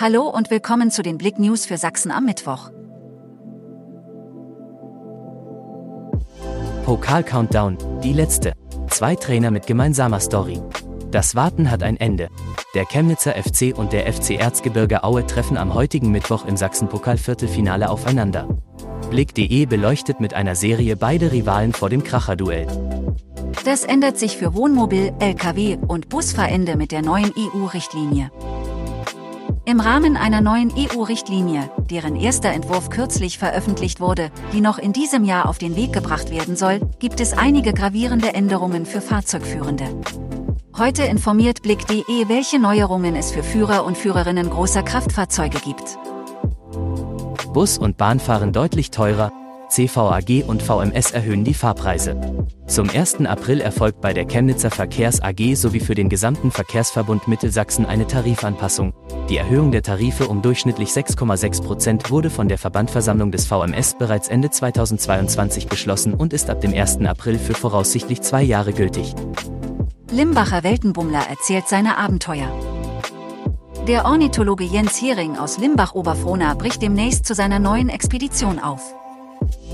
Hallo und willkommen zu den Blick News für Sachsen am Mittwoch. Pokal-Countdown, die letzte. Zwei Trainer mit gemeinsamer Story. Das Warten hat ein Ende. Der Chemnitzer FC und der FC Erzgebirge Aue treffen am heutigen Mittwoch im Sachsen-Pokal-Viertelfinale aufeinander. Blick.de beleuchtet mit einer Serie beide Rivalen vor dem Kracherduell. Das ändert sich für Wohnmobil, Lkw und Busfahrende mit der neuen EU-Richtlinie. Im Rahmen einer neuen EU-Richtlinie, deren erster Entwurf kürzlich veröffentlicht wurde, die noch in diesem Jahr auf den Weg gebracht werden soll, gibt es einige gravierende Änderungen für Fahrzeugführende. Heute informiert Blick.de, welche Neuerungen es für Führer und Führerinnen großer Kraftfahrzeuge gibt. Bus und Bahn fahren deutlich teurer, CVAG und VMS erhöhen die Fahrpreise. Zum 1. April erfolgt bei der Chemnitzer Verkehrs AG sowie für den gesamten Verkehrsverbund Mittelsachsen eine Tarifanpassung. Die Erhöhung der Tarife um durchschnittlich 6,6 Prozent wurde von der Verbandversammlung des VMS bereits Ende 2022 beschlossen und ist ab dem 1. April für voraussichtlich zwei Jahre gültig. Limbacher Weltenbummler erzählt seine Abenteuer. Der Ornithologe Jens Hering aus Limbach-Oberfrohna bricht demnächst zu seiner neuen Expedition auf.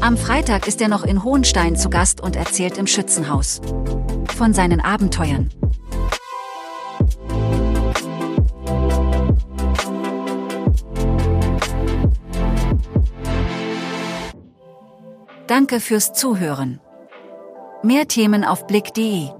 Am Freitag ist er noch in Hohenstein zu Gast und erzählt im Schützenhaus von seinen Abenteuern. Danke fürs Zuhören. Mehr Themen auf Blick.de